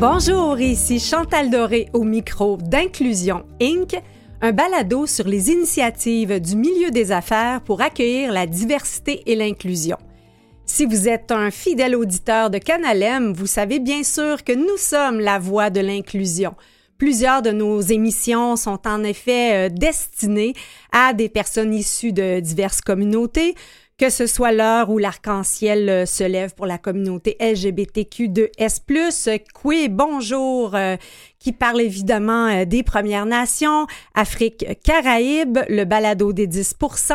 Bonjour, ici Chantal Doré au micro d'Inclusion Inc., un balado sur les initiatives du milieu des affaires pour accueillir la diversité et l'inclusion. Si vous êtes un fidèle auditeur de Canalem, vous savez bien sûr que nous sommes la voix de l'inclusion. Plusieurs de nos émissions sont en effet euh, destinées à des personnes issues de diverses communautés, que ce soit l'heure où l'arc-en-ciel euh, se lève pour la communauté LGBTQ2S+, Qui Bonjour, euh, qui parle évidemment euh, des Premières Nations, Afrique Caraïbes, le balado des 10%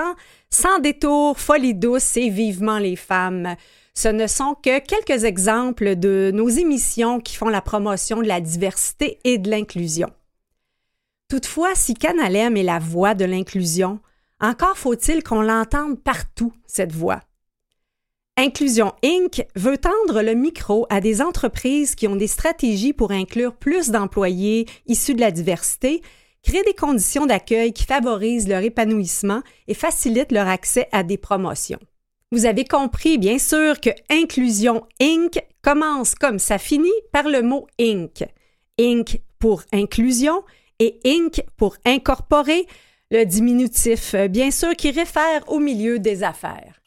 Sans détour, Folie douce et Vivement les femmes. Ce ne sont que quelques exemples de nos émissions qui font la promotion de la diversité et de l'inclusion. Toutefois, si Canalem est la voix de l'inclusion, encore faut-il qu'on l'entende partout, cette voix. Inclusion Inc. veut tendre le micro à des entreprises qui ont des stratégies pour inclure plus d'employés issus de la diversité, créer des conditions d'accueil qui favorisent leur épanouissement et facilitent leur accès à des promotions. Vous avez compris, bien sûr, que Inclusion Inc. commence comme ça finit par le mot Inc. Inc. pour inclusion et Inc. pour incorporer, le diminutif, euh, bien sûr, qui réfère au milieu des affaires.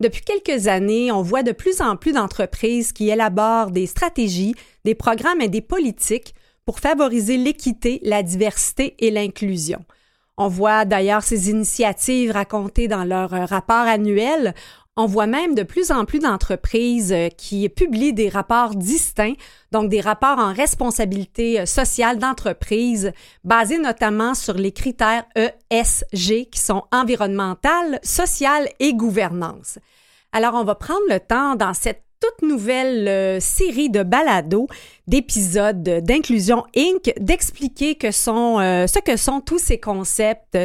Depuis quelques années, on voit de plus en plus d'entreprises qui élaborent des stratégies, des programmes et des politiques pour favoriser l'équité, la diversité et l'inclusion. On voit d'ailleurs ces initiatives racontées dans leur euh, rapport annuel. On voit même de plus en plus d'entreprises euh, qui publient des rapports distincts, donc des rapports en responsabilité euh, sociale d'entreprise, basés notamment sur les critères ESG qui sont environnemental, social et gouvernance. Alors, on va prendre le temps dans cette toute nouvelle euh, série de balados, d'épisodes d'Inclusion Inc., d'expliquer ce que sont tous ces concepts,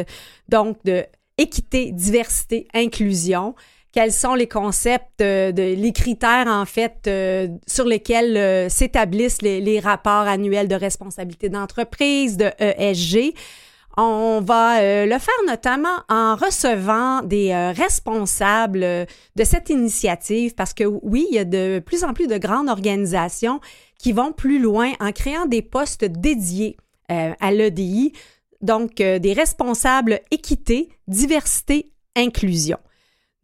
donc de équité, diversité, inclusion, quels sont les concepts, euh, les critères en fait euh, sur lesquels euh, s'établissent les, rapports annuels de responsabilité d'entreprise, de ESG. On va le faire notamment en recevant des responsables de cette initiative parce que oui, il y a de plus en plus de grandes organisations qui vont plus loin en créant des postes dédiés à l'EDI, donc des responsables équité, diversité, inclusion.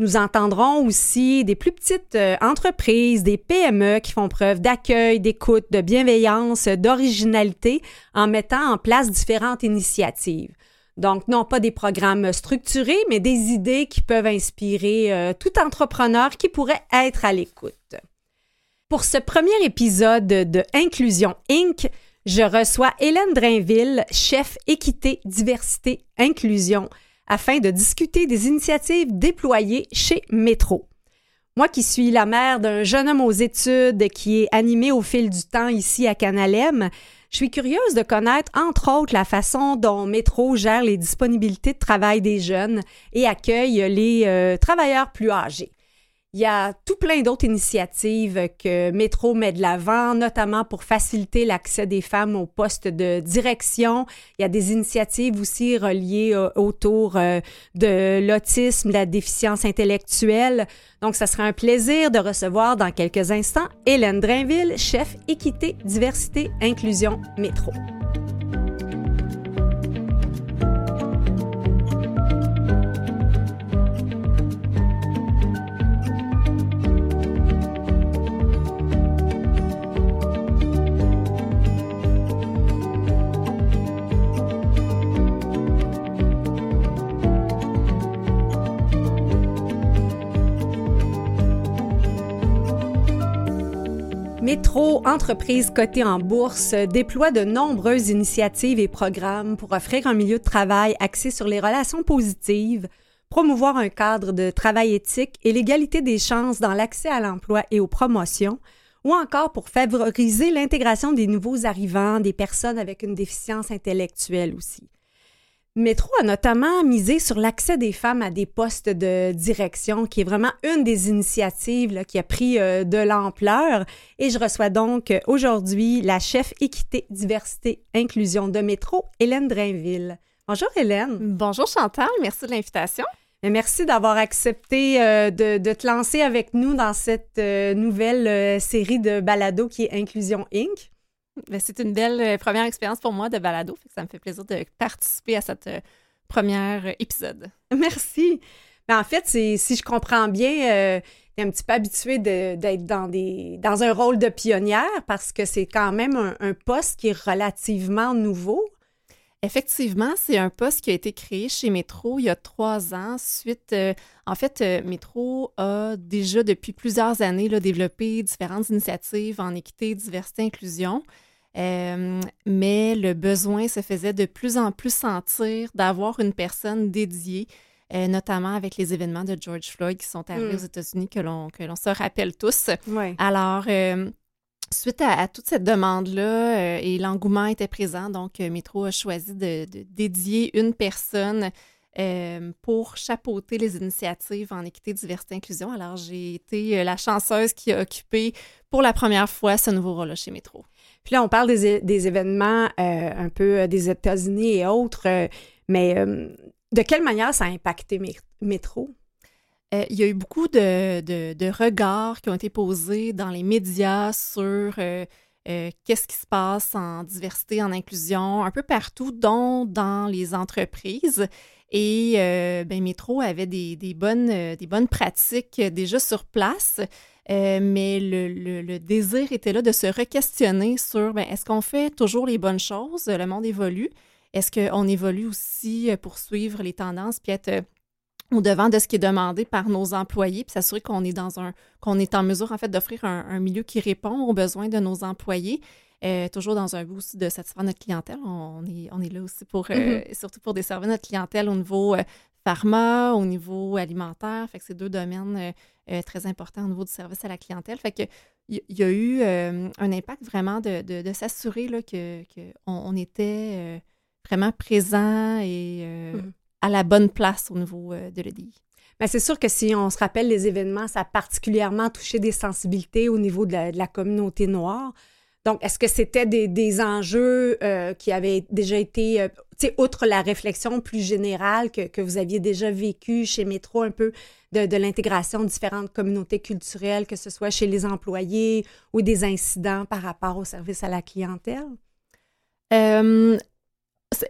Nous entendrons aussi des plus petites euh, entreprises, des PME qui font preuve d'accueil, d'écoute, de bienveillance, d'originalité en mettant en place différentes initiatives. Donc, non pas des programmes structurés, mais des idées qui peuvent inspirer euh, tout entrepreneur qui pourrait être à l'écoute. Pour ce premier épisode de Inclusion Inc., je reçois Hélène Drainville, chef équité, diversité, inclusion afin de discuter des initiatives déployées chez Métro. Moi qui suis la mère d'un jeune homme aux études qui est animé au fil du temps ici à Canalem, je suis curieuse de connaître entre autres la façon dont Métro gère les disponibilités de travail des jeunes et accueille les euh, travailleurs plus âgés. Il y a tout plein d'autres initiatives que Métro met de l'avant, notamment pour faciliter l'accès des femmes aux postes de direction. Il y a des initiatives aussi reliées euh, autour euh, de l'autisme, la déficience intellectuelle. Donc, ça sera un plaisir de recevoir dans quelques instants Hélène Drainville, chef équité, diversité, inclusion Métro. Métro, entreprise cotée en bourse, déploie de nombreuses initiatives et programmes pour offrir un milieu de travail axé sur les relations positives, promouvoir un cadre de travail éthique et l'égalité des chances dans l'accès à l'emploi et aux promotions, ou encore pour favoriser l'intégration des nouveaux arrivants, des personnes avec une déficience intellectuelle aussi. Métro a notamment misé sur l'accès des femmes à des postes de direction, qui est vraiment une des initiatives qui a pris euh, de l'ampleur. Et je reçois donc aujourd'hui la chef équité, diversité, inclusion de Métro, Hélène Drainville. Bonjour Hélène. Bonjour Chantal, merci de l'invitation. Merci d'avoir accepté euh, de, te lancer avec nous dans cette euh, nouvelle série de balado qui est Inclusion Inc. Ben, c'est une belle première expérience pour moi de balado. ça me fait plaisir de participer à cette premier épisode. Merci. Ben, en fait, si je comprends bien, tu es un petit peu habitué d'être dans, des, dans un rôle de pionnière parce que c'est quand même un, poste qui est relativement nouveau. Effectivement, c'est un poste qui a été créé chez Métro il y a trois ans. Suite, euh, en fait, euh, Métro a déjà depuis plusieurs années là, développé différentes initiatives en équité, diversité, inclusion. Euh, mais le besoin se faisait de plus en plus sentir d'avoir une personne dédiée notamment avec les événements de George Floyd qui sont arrivés mm. aux États-Unis que l'on se rappelle tous. Alors, suite à, toute cette demande-là euh, et l'engouement était présent, donc Métro a choisi de, dédier une personne pour chapeauter les initiatives en équité, diversité, inclusion. Alors, j'ai été la chanceuse qui a occupé pour la première fois ce nouveau rôle-là chez Métro. Puis là, on parle des, des événements un peu des États-Unis et autres, mais de quelle manière ça a impacté Métro? Euh, il y a eu beaucoup de, regards qui ont été posés dans les médias sur euh, euh, qu'est-ce qui se passe en diversité, en inclusion, un peu partout, dont dans les entreprises. Et ben, Métro avait des, bonnes, des bonnes pratiques déjà sur place. mais le, désir était là de se re-questionner sur ben, est-ce qu'on fait toujours les bonnes choses? Le monde évolue. Est-ce qu'on évolue aussi pour suivre les tendances puis être euh, au devant de ce qui est demandé par nos employés, puis s'assurer qu'on est dans un qu'on est en mesure en fait d'offrir un, milieu qui répond aux besoins de nos employés. Euh, toujours dans un but aussi de satisfaire notre clientèle. On est, on est là aussi pour mm-hmm. surtout pour desservir notre clientèle au niveau pharma, au niveau alimentaire. Fait que c'est deux domaines très importants au niveau du service à la clientèle. Fait que il y, a eu un impact vraiment de, de, s'assurer que, que on, était vraiment présent et euh, mm-hmm. À la bonne place au niveau euh, de l'EDI. Mais c'est sûr que si on se rappelle les événements, ça a particulièrement touché des sensibilités au niveau de la, communauté noire. Donc, est-ce que c'était des, enjeux euh, qui avaient déjà été, tu sais, outre la réflexion plus générale que, vous aviez déjà vécu chez Métro, un peu de, l'intégration de différentes communautés culturelles, que ce soit chez les employés ou des incidents par rapport au service à la clientèle?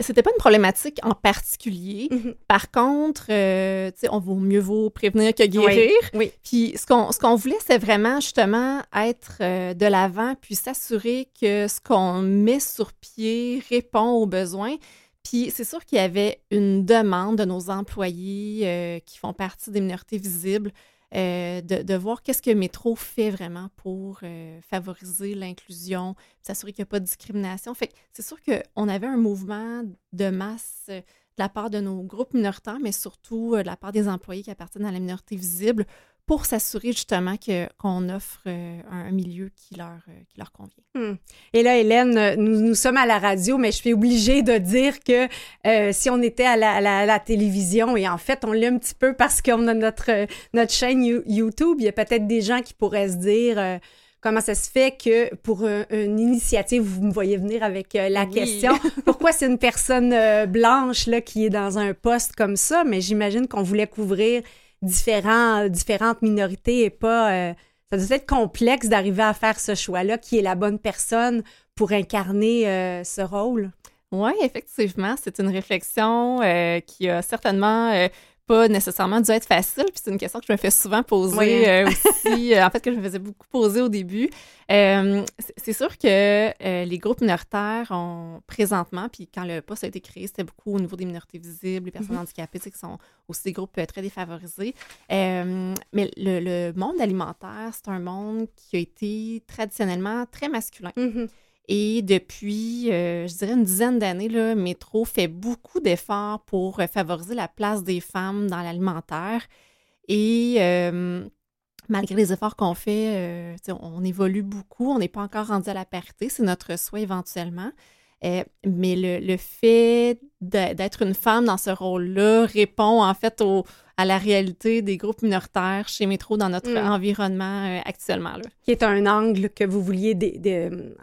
C'était pas une problématique en particulier. Mm-hmm. Par contre, euh, on vaut mieux vaut prévenir que guérir. Oui, Puis ce qu'on ce qu'on voulait, c'est vraiment justement être euh, de l'avant, puis s'assurer que ce qu'on met sur pied répond aux besoins. Puis c'est sûr qu'il y avait une demande de nos employés euh, qui font partie des minorités visibles euh, de, voir qu'est-ce que Métro fait vraiment pour euh, favoriser l'inclusion, s'assurer qu'il n'y a pas de discrimination. Fait c'est sûr qu'on avait un mouvement de masse euh, de la part de nos groupes minoritaires, mais surtout de la part des employés qui appartiennent à la minorité visible pour s'assurer justement qu'on offre euh, un, milieu qui leur, euh, qui leur convient. Hmm. Et là, Hélène, nous, nous sommes à la radio, mais je suis obligée de dire que euh, si on était à la, la, télévision, et en fait, on l'est un petit peu parce qu'on a notre, notre chaîne YouTube, il y a peut-être des gens qui pourraient se dire comment ça se fait que pour une initiative, vous me voyez venir avec la question, pourquoi c'est une personne blanche là, qui est dans un poste comme ça, mais j'imagine qu'on voulait couvrir différents, différentes minorités et pas. Euh, ça doit être complexe d'arriver à faire ce choix-là, qui est la bonne personne pour incarner euh, ce rôle. Oui, effectivement, c'est une réflexion euh, qui a certainement pas nécessairement dû être facile. Puis c'est une question que je me fais souvent poser euh, aussi, euh, en fait, que je me faisais beaucoup poser au début. Euh, c'est sûr que les groupes minoritaires ont présentement, puis quand le poste a été créé, c'était beaucoup au niveau des minorités visibles, les personnes mm-hmm. handicapées, qui sont aussi des groupes très défavorisés. mais le, monde alimentaire, c'est un monde qui a été traditionnellement très masculin. Mm-hmm. Et depuis, euh, je dirais, une dizaine d'années, le Métro fait beaucoup d'efforts pour euh, favoriser la place des femmes dans l'alimentaire. Et euh, malgré les efforts qu'on fait, on évolue beaucoup. On n'est pas encore rendu à la parité. C'est notre souhait éventuellement. Mais le, le fait d'être une femme dans ce rôle-là répond en fait au, à la réalité des groupes minoritaires chez Métro dans notre mm. environnement euh, actuellement. Là. Qui est un angle que vous vouliez,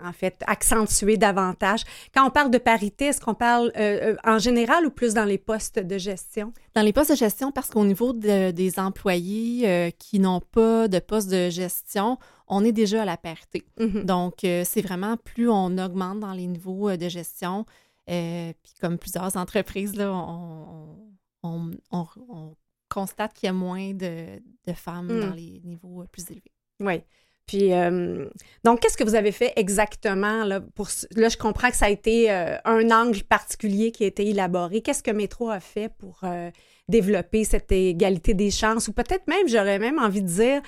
en fait, accentuer davantage. Quand on parle de parité, est-ce qu'on parle euh, euh, en général ou plus dans les postes de gestion? Dans les postes de gestion, parce qu'au niveau des employés qui n'ont pas de poste de gestion, on est déjà à la parité. Mhm. Donc, euh, c'est vraiment plus on augmente dans les niveaux euh, de gestion, euh, puis comme plusieurs entreprises, là, on, on- on- on constate qu'il y a moins de, de femmes Mm. dans les niveaux plus élevés. Oui. Puis, euh, donc, qu'est-ce que vous avez fait exactement? Là, pour, là, je comprends que ça a été euh, un angle particulier qui a été élaboré. Qu'est-ce que Métro a fait pour euh, développer cette égalité des chances? Ou peut-être même, j'aurais même envie de dire,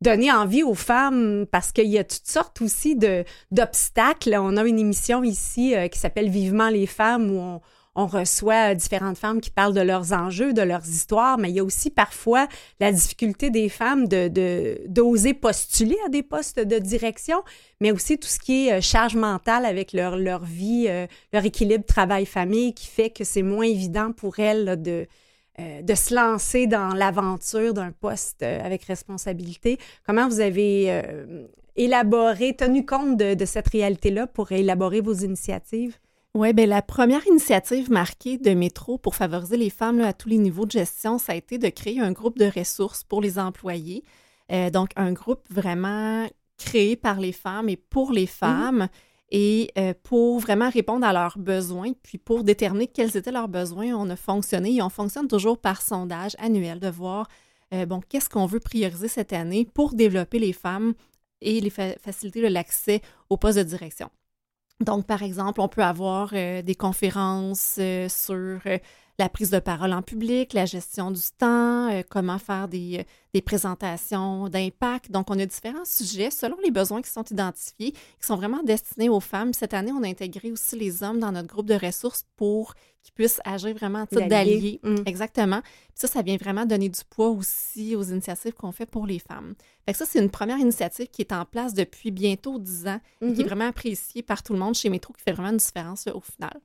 donner envie aux femmes, parce qu'il y a toutes sortes aussi de, d'obstacles. On a une émission ici euh, qui s'appelle Vivement les femmes, où on, on reçoit différentes femmes qui parlent de leurs enjeux, de leurs histoires, mais il y a aussi parfois la difficulté des femmes de, de- d'oser postuler à des postes de direction, mais aussi tout ce qui est euh, charge mentale avec leur, leur vie, euh, leur équilibre travail-famille qui fait que c'est moins évident pour elles là, de, euh, de se lancer dans l'aventure d'un poste euh, avec responsabilité. Comment vous avez euh, élaboré, tenu compte de, de cette réalité-là pour élaborer vos initiatives? Oui, bien, la première initiative marquée de Métro pour favoriser les femmes là, à tous les niveaux de gestion, ça a été de créer un groupe de ressources pour les employés. Donc, un groupe vraiment créé par les femmes et pour les femmes et euh, pour vraiment répondre à leurs besoins, puis pour déterminer quels étaient leurs besoins, on a fonctionné et on fonctionne toujours par sondage annuel de voir, euh, bon, qu'est-ce qu'on veut prioriser cette année pour développer les femmes et les fa- faciliter l'accès au poste de direction. Donc, par exemple, on peut avoir euh, des conférences sur la prise de parole en public, la gestion du temps, euh, comment faire des, euh, des présentations d'impact. Donc, on a différents sujets selon les besoins qui sont identifiés, qui sont vraiment destinés aux femmes. Cette année, on a intégré aussi les hommes dans notre groupe de ressources pour qu'ils puissent agir vraiment en titre D'alliés. Mm. Exactement. Puis ça, ça vient vraiment donner du poids aussi aux initiatives qu'on fait pour les femmes. Fait que ça, c'est une première initiative qui est en place depuis bientôt 10 ans et qui est Mhm. vraiment appréciée par tout le monde chez Métro, qui fait vraiment une différence là, au final.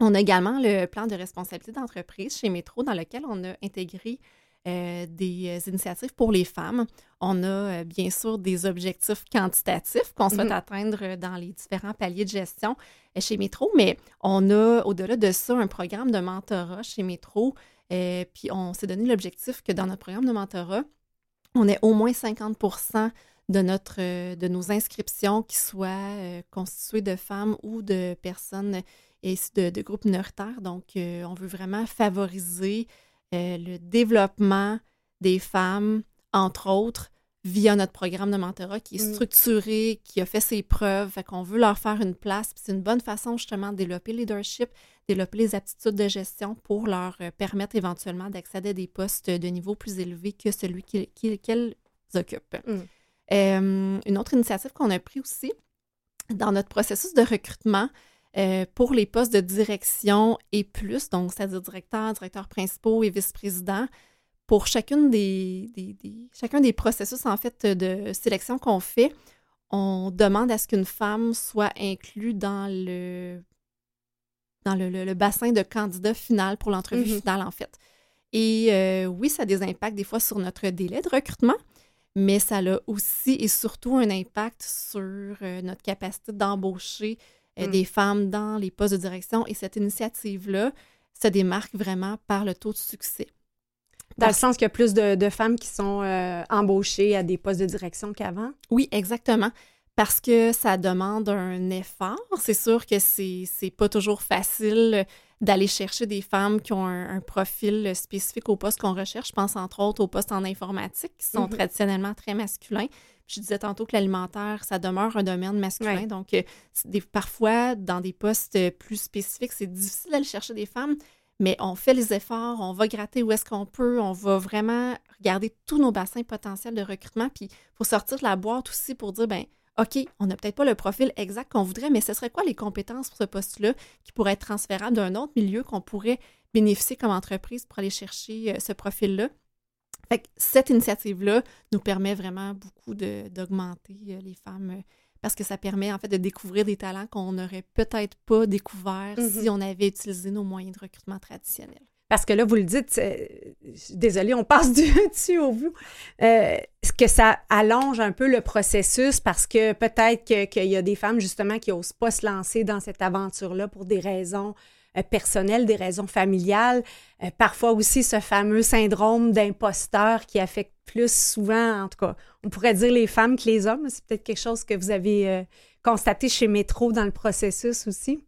On a également le plan de responsabilité d'entreprise chez Métro, dans lequel on a intégré euh, des euh, initiatives pour les femmes. On a euh, bien sûr des objectifs quantitatifs qu'on souhaite Mhm. atteindre dans les différents paliers de gestion euh, chez Métro, mais on a au-delà de ça un programme de mentorat chez Métro. puis on s'est donné l'objectif que dans notre programme de mentorat, on ait au moins 50 de, notre, de nos inscriptions qui soient constituées de femmes ou de personnes issues de, de groupes minoritaires. Donc, euh, on veut vraiment favoriser euh, le développement des femmes, entre autres, via notre programme de mentorat qui est Mm. structuré, qui a fait ses preuves. Fait qu'on veut leur faire une place. C'est une bonne façon justement de développer le leadership, développer les aptitudes de gestion pour leur euh, permettre éventuellement d'accéder à des postes de niveau plus élevé que celui qu'elles occupent. Mm. Euh, une autre initiative qu'on a pris aussi dans notre processus de recrutement euh, pour les postes de direction et plus, donc c'est-à-dire directeur, directeurs principaux et vice-présidents, pour chacune des, des- des- chacun des processus en fait de sélection qu'on fait, on demande à ce qu'une femme soit inclue dans le dans le, le- le bassin de candidats final pour l'entrevue Mhm. finale en fait. Et euh, oui, ça a des impacts des fois sur notre délai de recrutement, mais ça a aussi et surtout un impact sur euh, notre capacité d'embaucher Mm. des femmes dans les postes de direction. Et cette initiative-là se démarque vraiment par le taux de succès. Dans le sens qu'il y a plus de, de femmes qui sont euh, embauchées à des postes de direction qu'avant? Oui, exactement. Parce que ça demande un effort. C'est sûr que c'est pas toujours facile d'aller chercher des femmes qui ont un, un profil spécifique au poste qu'on recherche. Je pense entre autres aux postes en informatique qui sont Mhm. traditionnellement très masculins. Je disais tantôt que l'alimentaire, ça demeure un domaine masculin. Ouais. Donc, euh, des- parfois, dans des postes plus spécifiques, c'est difficile d'aller chercher des femmes, mais on fait les efforts, on va gratter où est-ce qu'on peut, on va vraiment regarder tous nos bassins potentiels de recrutement. Puis, il faut sortir de la boîte aussi pour dire, ben OK, on n'a peut-être pas le profil exact qu'on voudrait, mais ce serait quoi les compétences pour ce poste-là qui pourraient être transférables d'un autre milieu qu'on pourrait bénéficier comme entreprise pour aller chercher euh, ce profil-là? Fait que cette initiative-là nous permet vraiment beaucoup d'augmenter euh, les femmes euh, parce que ça permet en fait de découvrir des talents qu'on n'aurait peut-être pas découverts Mhm. si on avait utilisé nos moyens de recrutement traditionnels. Parce que là, vous le dites, euh, désolée, on passe du dessus au bout. Euh, que ça allonge un peu le processus parce que peut-être que- qu'il y a des femmes justement qui n'osent pas se lancer dans cette aventure-là pour des raisons euh, personnelles, des raisons familiales. Euh, parfois aussi ce fameux syndrome d'imposteur qui affecte plus souvent, en tout cas, on pourrait dire les femmes que les hommes. C'est peut-être quelque chose que vous avez euh, constaté chez Métro dans le processus aussi.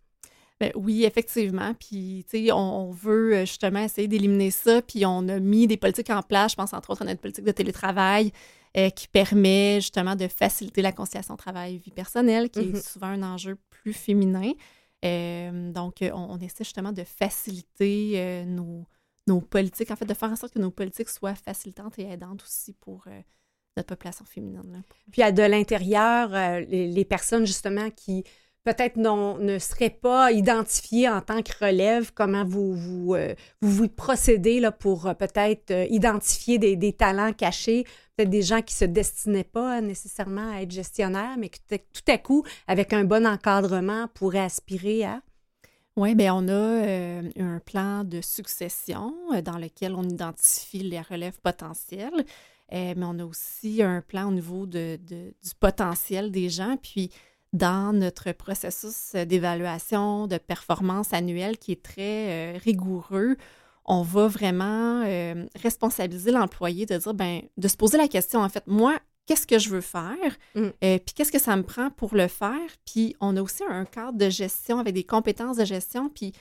Ben oui, effectivement. Puis, tu sais, on, veut justement essayer d'éliminer ça. Puis, on a mis des politiques en place. Je pense entre autres à notre politique de télétravail euh, qui permet justement de faciliter la conciliation travail-vie personnelle, qui est mm-hmm. souvent un enjeu plus féminin. Donc, on, essaie justement de faciliter nos, nos politiques, en fait, de faire en sorte que nos politiques soient facilitantes et aidantes aussi pour euh, notre population féminine. Puis à de l'intérieur, euh, les, personnes justement qui peut-être ne seraient pas identifiées en tant que relève, comment vous vous, euh, vous, procédez là, pour peut-être identifier des, des, talents cachés, peut-être des gens qui ne se destinaient pas nécessairement à être gestionnaires, mais qui tout à coup, avec un bon encadrement, pourraient aspirer à... Oui, bien, on a euh, un plan de succession euh, dans lequel on identifie les relèves potentielles, euh, mais on a aussi un plan au niveau de, du potentiel des gens. Puis, dans notre processus d'évaluation de performance annuelle qui est très rigoureux, on va vraiment responsabiliser l'employé de dire, ben, de se poser la question, en fait, moi, qu'est-ce que je veux faire, mm. euh, puis qu'est-ce que ça me prend pour le faire? Puis on a aussi un cadre de gestion avec des compétences de gestion, puis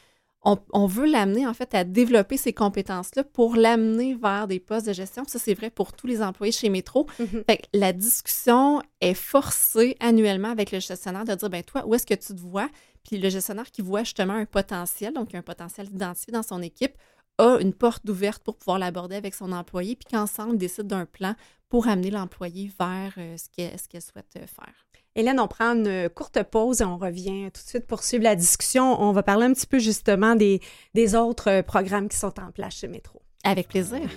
on, veut l'amener en fait à développer ces compétences-là pour l'amener vers des postes de gestion. ça, c'est vrai pour tous les employés chez Métro. Fait que la discussion est forcée annuellement avec le gestionnaire de dire, ben toi, où est-ce que tu te vois? Puis le gestionnaire qui voit justement un potentiel, donc un potentiel identifié dans son équipe, a une porte ouverte pour pouvoir l'aborder avec son employé, puis qu'ensemble décide d'un plan pour amener l'employé vers euh, ce qu'elle souhaite euh, faire. Hélène, on prend une courte pause et on revient tout de suite pour suivre la discussion. On va parler un petit peu justement des, des autres euh, programmes qui sont en place chez Métro. Avec plaisir.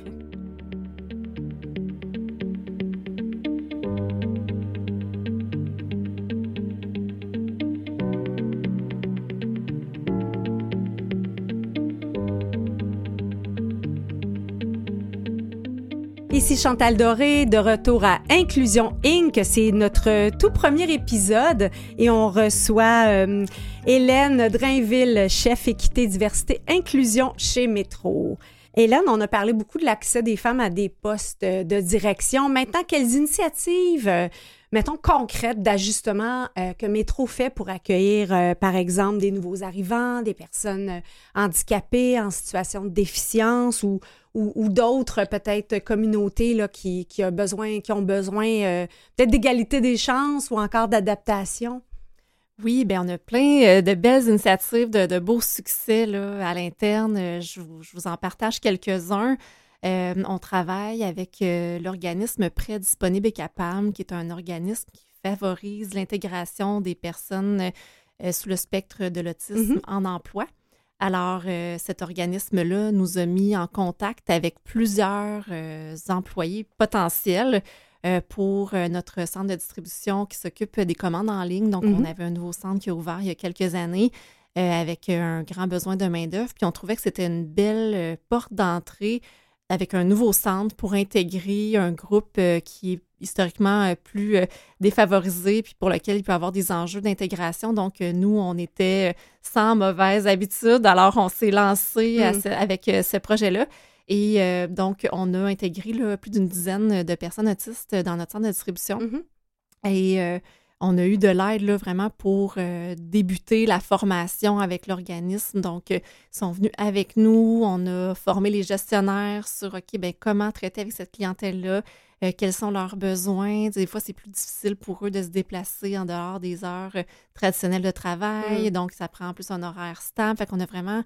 Ici Chantal Doré, de retour à Inclusion Inc. C'est notre tout premier épisode et on reçoit euh, Hélène Drainville, chef équité, diversité, inclusion chez Métro. Hélène, on a parlé beaucoup de l'accès des femmes à des postes de direction. Maintenant, quelles initiatives, euh, mettons, concrètes d'ajustement euh, que Métro fait pour accueillir, par exemple, des nouveaux arrivants, des personnes handicapées en situation de déficience ou, ou, d'autres peut-être communautés là, qui, qui, a besoin, qui ont besoin euh, peut-être d'égalité des chances ou encore d'adaptation? Oui, bien, on a plein euh, de belles initiatives, de, beaux succès là, à l'interne. Euh, je, vous en partage quelques-uns. On travaille avec l'organisme Prêt disponible et capable, qui est un organisme qui favorise l'intégration des personnes sous le spectre de l'autisme mm-hmm. en emploi. Alors, euh, cet organisme-là nous a mis en contact avec plusieurs euh, employés potentiels euh, pour notre centre de distribution qui s'occupe des commandes en ligne. Donc, on mhm. avait un nouveau centre qui a ouvert il y a quelques années avec un grand besoin de main-d'œuvre. Puis, on trouvait que c'était une belle porte d'entrée avec un nouveau centre pour intégrer un groupe qui est historiquement euh, plus euh, défavorisé, puis pour lequel il peut y avoir des enjeux d'intégration. Donc, euh, nous, on était sans mauvaise habitude, alors on s'est lancé mm. avec ce projet-là. Et donc, on a intégré plus d'une dizaine de personnes autistes dans notre centre de distribution. Mm-hmm. Et on a eu de l'aide vraiment pour débuter la formation avec l'organisme. Donc, ils sont venus avec nous. On a formé les gestionnaires sur OK, ben, comment traiter avec cette clientèle-là? Euh, quels sont leurs besoins? Des fois, c'est plus difficile pour eux de se déplacer en dehors des heures euh, traditionnelles de travail. Mm. Donc, ça prend en plus un horaire stable. Fait qu'on a vraiment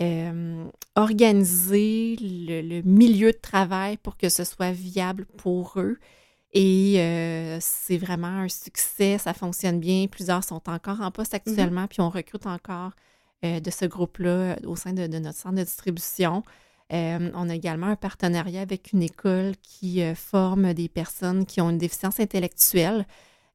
euh, organisé le, milieu de travail pour que ce soit viable pour eux. Et c'est vraiment un succès, ça fonctionne bien. Plusieurs sont encore en poste mm-hmm. actuellement, puis on recrute encore de ce groupe-là au sein de, notre centre de distribution. Euh, on a également un partenariat avec une école qui euh, forme des personnes qui ont une déficience intellectuelle.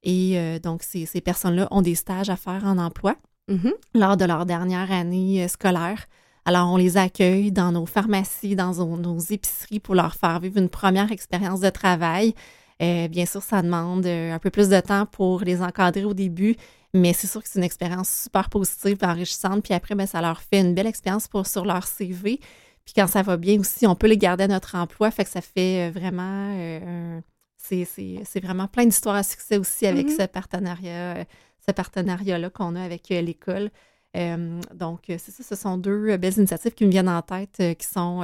Et euh, donc, ces, personnes-là ont des stages à faire en emploi mm-hmm. lors de leur dernière année scolaire. Alors, on les accueille dans nos pharmacies, dans nos, épiceries pour leur faire vivre une première expérience de travail. Bien sûr, ça demande un peu plus de temps pour les encadrer au début, mais c'est sûr que c'est une expérience super positive, enrichissante. Puis après, ben, ça leur fait une belle expérience pour, sur leur CV. Puis quand ça va bien aussi, on peut les garder à notre emploi. Fait que ça fait vraiment... c'est vraiment plein d'histoires à succès aussi avec mm-hmm. ce partenariat, ce partenariat-là qu'on a avec l'école. donc, c'est ça, ce sont deux belles initiatives qui me viennent en tête qui sont,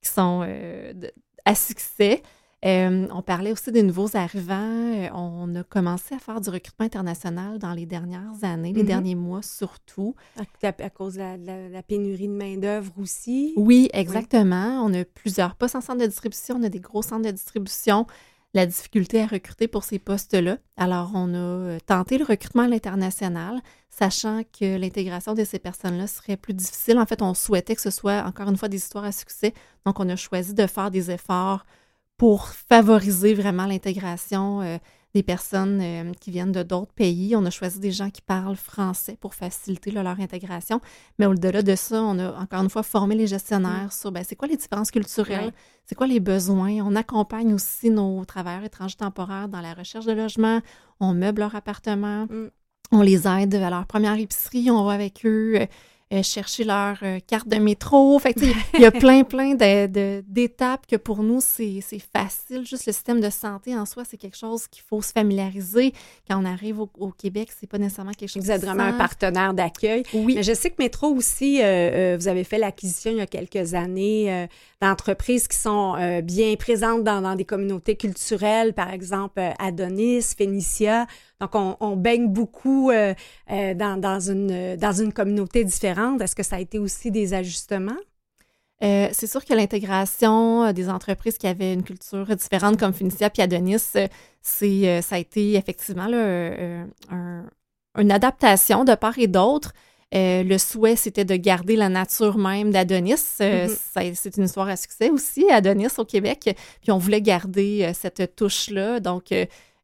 qui sont à succès. Euh, on parlait aussi des nouveaux arrivants. Euh, on a commencé à faire du recrutement international dans les dernières années, les mm-hmm. derniers mois surtout. À, cause de la, pénurie de main-d'œuvre aussi. Oui, exactement. On a plusieurs postes en centre de distribution, on a des gros centres de distribution. La difficulté à recruter pour ces postes-là. Alors, on a euh, tenté le recrutement à l'international, sachant que l'intégration de ces personnes-là serait plus difficile. En fait, on souhaitait que ce soit, encore une fois, des histoires à succès. Donc, on a choisi de faire des efforts pour favoriser vraiment l'intégration euh, des personnes euh, qui viennent de d'autres pays. On a choisi des gens qui parlent français pour faciliter leur intégration. Mais au-delà de ça, on a encore une fois formé les gestionnaires mm. sur ben, c'est quoi les différences culturelles, c'est quoi les besoins? On accompagne aussi nos travailleurs étrangers temporaires dans la recherche de logement. On meuble leur appartement. Mm. On les aide à leur première épicerie. On va avec eux euh, euh, chercher leur euh, carte de métro. Fait il y a plein, plein d'étapes que pour nous, c'est facile. Juste le système de santé en soi, c'est quelque chose qu'il faut se familiariser. Quand on arrive au, Québec, c'est pas nécessairement quelque chose Vous êtes vraiment un partenaire d'accueil. Oui. Mais je sais que Métro aussi, euh, vous avez fait l'acquisition il y a quelques années d'entreprises qui sont bien présentes dans, dans, des communautés culturelles, par exemple Adonis, Phénicia. Donc, on, baigne beaucoup euh, euh, dans, une, dans une communauté différente. Est-ce que ça a été aussi des ajustements? Euh, c'est sûr que l'intégration des entreprises qui avaient une culture différente comme Finicia et Adonis, c'est, ça a été effectivement une adaptation de part et d'autre. le souhait, c'était de garder la nature même d'Adonis. Mm-hmm. c'est une histoire à succès aussi, Adonis au Québec. Puis on voulait garder cette touche-là. Donc,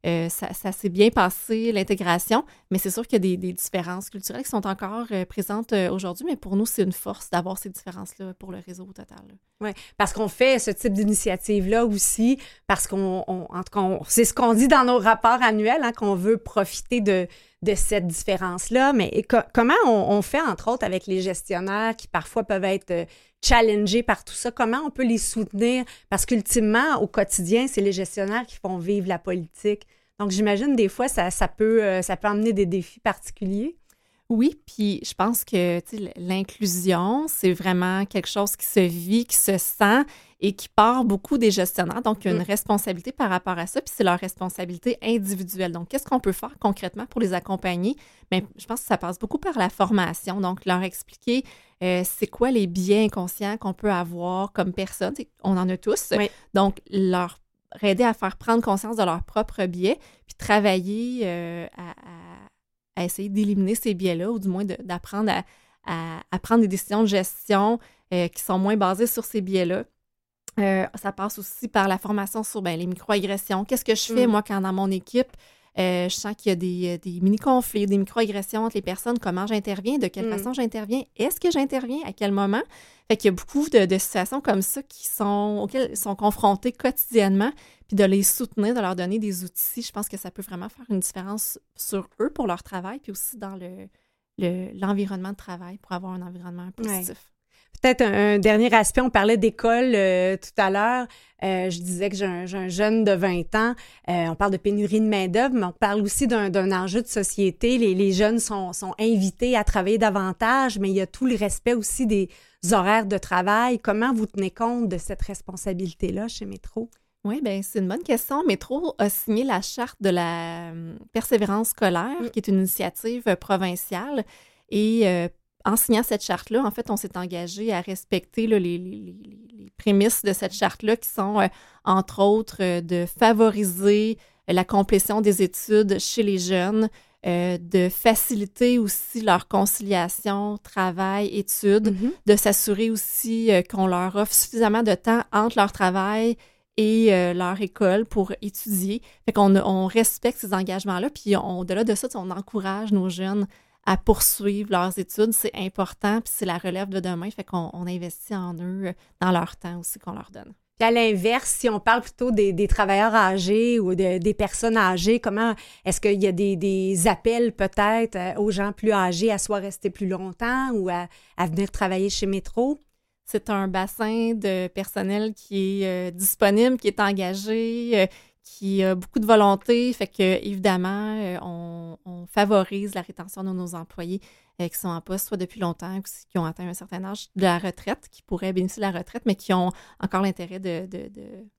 euh, ça, s'est bien passé, l'intégration, mais c'est sûr qu'il y a des, différences culturelles qui sont encore euh, présentes euh, aujourd'hui, mais pour nous, c'est une force d'avoir ces différences-là pour le réseau au total. Oui, parce qu'on fait ce type d'initiative-là aussi, parce qu'on, en tout cas, c'est ce qu'on dit dans nos rapports annuels, hein, qu'on veut profiter de, de cette différence-là. Mais comment on, fait, entre autres, avec les gestionnaires qui parfois peuvent être challengés par tout ça? Comment on peut les soutenir? Parce qu'ultimement, au quotidien, c'est les gestionnaires qui font vivre la politique. Donc, j'imagine des fois, ça, ça, peut, euh, ça peut amener des défis particuliers. Oui, puis je pense que l'inclusion, c'est vraiment quelque chose qui se vit, qui se sent et qui part beaucoup des gestionnaires. Donc, il y a une mm. responsabilité par rapport à ça, puis c'est leur responsabilité individuelle. Donc, qu'est-ce qu'on peut faire concrètement pour les accompagner? Bien, je pense que ça passe beaucoup par la formation. Donc, leur expliquer euh, c'est quoi les biais inconscients qu'on peut avoir comme personne. On en a tous. Donc, leur aider à faire prendre conscience de leurs propres biais, puis travailler euh, à à essayer d'éliminer ces biais-là, ou du moins d'apprendre à, prendre des décisions de gestion euh, qui sont moins basées sur ces biais-là. Euh, ça passe aussi par la formation sur ben, les microagressions. Qu'est-ce que je fais, mm. moi, quand dans mon équipe, euh, je sens qu'il y a des, des mini-conflits, des microagressions entre les personnes, comment j'interviens, de quelle mm. façon j'interviens, est-ce que j'interviens, à quel moment? Fait qu'il y a beaucoup de, de, situations comme ça qui sont, auxquelles ils sont confrontés quotidiennement, puis de les soutenir, de leur donner des outils, je pense que ça peut vraiment faire une différence sur eux pour leur travail, puis aussi dans le, l'environnement de travail pour avoir un environnement positif. Peut-être un, dernier aspect, on parlait d'école euh, tout à l'heure. Euh, je disais que j'ai un, jeune de 20 ans. Euh, on parle de pénurie de main-d'œuvre, mais on parle aussi d'un enjeu de société. Les, jeunes sont, sont, invités à travailler davantage, mais il y a tout le respect aussi des horaires de travail. Comment vous tenez compte de cette responsabilité-là chez Métro? Oui, bien, c'est une bonne question. Métro a signé la charte de la persévérance scolaire, mm. qui est une initiative provinciale. Et en signant cette charte-là, en fait, on s'est engagé à respecter les, prémices de cette charte-là qui sont, euh, entre autres, euh, de favoriser la complétion des études chez les jeunes, euh, de faciliter aussi leur conciliation travail-études, mm-hmm. de s'assurer aussi qu'on leur offre suffisamment de temps entre leur travail et leur école pour étudier. Fait qu'on on respecte ces engagements-là, puis au-delà de ça, on encourage nos jeunes à poursuivre leurs études. C'est important, puis c'est la relève de demain. Fait qu'on on investit en eux euh, dans leur temps aussi qu'on leur donne. Puis à l'inverse, si on parle plutôt des, travailleurs âgés ou des personnes âgées, comment est-ce qu'il y a des, appels peut-être euh, aux gens plus âgés à soit rester plus longtemps ou à, à venir travailler chez Métro? c'est un bassin de personnel qui est disponible, qui est engagé, qui a beaucoup de volonté. Fait que, évidemment, on, on, favorise la rétention de nos employés qui sont en poste soit depuis longtemps ou qui ont atteint un certain âge de la retraite, qui pourraient bénéficier de la retraite, mais qui ont encore l'intérêt de, de,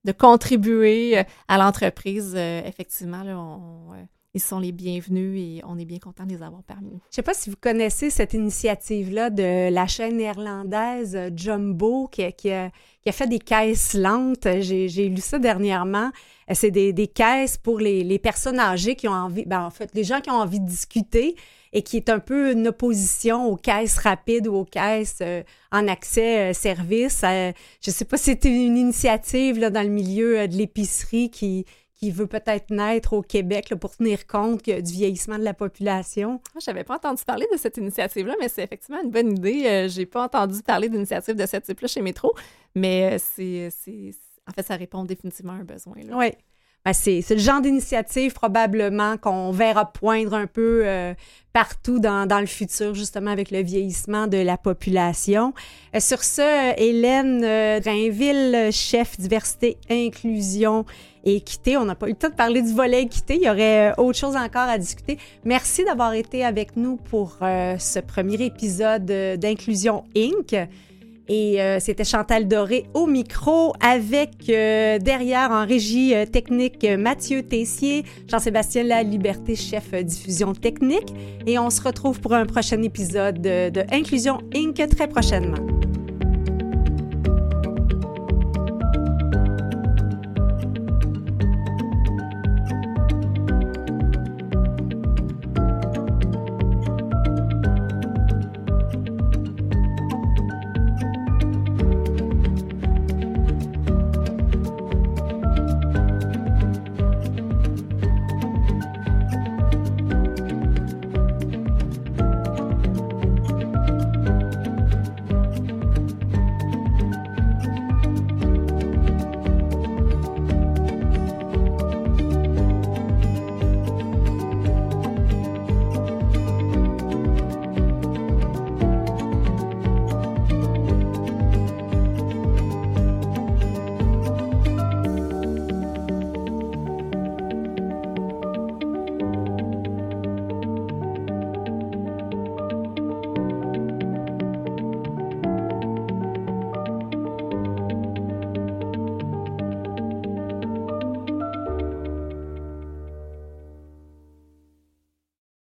de, contribuer à l'entreprise. effectivement, là, on, ils sont les bienvenus et on est bien content de les avoir parmi nous. Je ne sais pas si vous connaissez cette initiative-là de la chaîne néerlandaise euh, Jumbo qui, a, fait des caisses lentes. J'ai lu ça dernièrement. Euh, c'est des, caisses pour les, personnes âgées qui ont envie, ben en fait, les gens qui ont envie de discuter et qui est un peu une opposition aux caisses rapides ou aux caisses euh, en accès service. je ne sais pas si c'était une initiative là, dans le milieu de l'épicerie qui, qui veut peut-être naître au Québec pour tenir compte du vieillissement de la population. Je n'avais pas entendu parler de cette initiative-là, mais c'est effectivement une bonne idée. Euh, Je n'ai pas entendu parler d'initiative de ce type-là chez Métro, mais euh, c'est, en fait, ça répond définitivement à un besoin. Oui. Ben c'est, le genre d'initiative probablement qu'on verra poindre un peu euh, partout dans, dans, le futur, justement avec le vieillissement de la population. sur ce, Hélène Drainville, chef diversité, inclusion équité. On n'a pas eu le temps de parler du volet équité. Il y aurait euh, autre chose encore à discuter. Merci d'avoir été avec nous pour euh, ce premier épisode euh, d'Inclusion Inc. Et c'était Chantal Doré au micro avec derrière en régie technique Mathieu Tessier, Jean-Sébastien La Liberté, chef diffusion technique. Et on se retrouve pour un prochain épisode de, de Inclusion Inc. très prochainement.